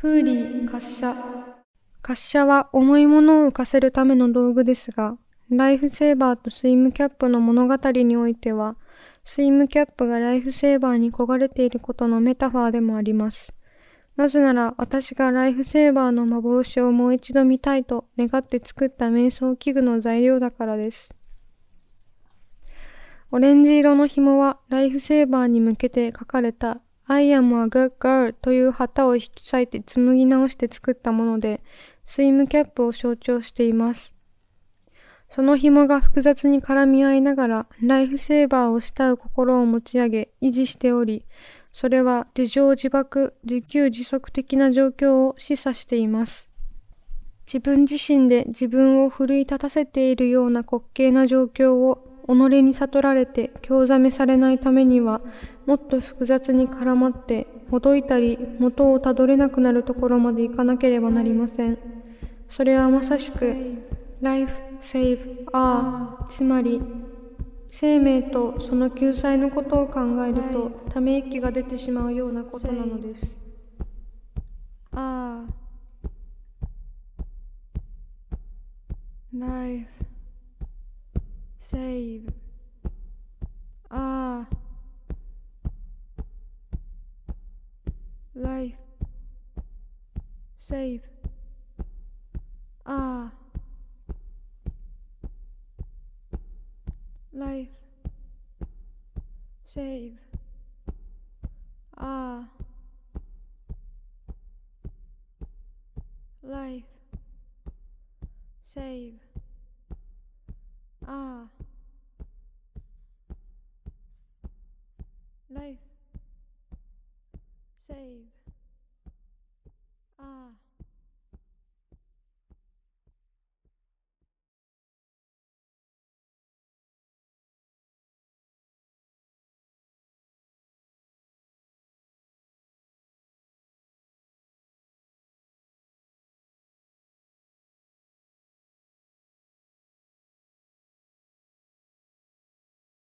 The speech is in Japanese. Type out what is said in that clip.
プーリー滑車。滑車は重いものを浮かせるための道具ですが、ライフセーバーとスイムキャップの物語においては、スイムキャップがライフセーバーに焦がれていることのメタファーでもあります。なぜなら私がライフセーバーの幻をもう一度見たいと願って作った瞑想器具の材料だからです。オレンジ色の紐はライフセーバーに向けて書かれた I am a good girl という旗を引き裂いて紡ぎ直して作ったもので、スイムキャップを象徴しています。その紐が複雑に絡み合いながら、ライフセーバーを慕う心を持ち上げ、維持しており、それは自情自爆、自給自足的な状況を示唆しています。自分自身で自分を奮い立たせているような滑稽な状況を己に悟られて興ざめされないためには、もっと複雑に絡まって、ほどいたり元をたどれなくなるところまで行かなければなりません。それはまさしく、Life Save R つまり生命とその救済のことを考えるとため息が出てしまうようなことなのです。あ Life Save. Ah. Life. Save. Ah. life. Save. Ah. Life. Save ah. Life. Save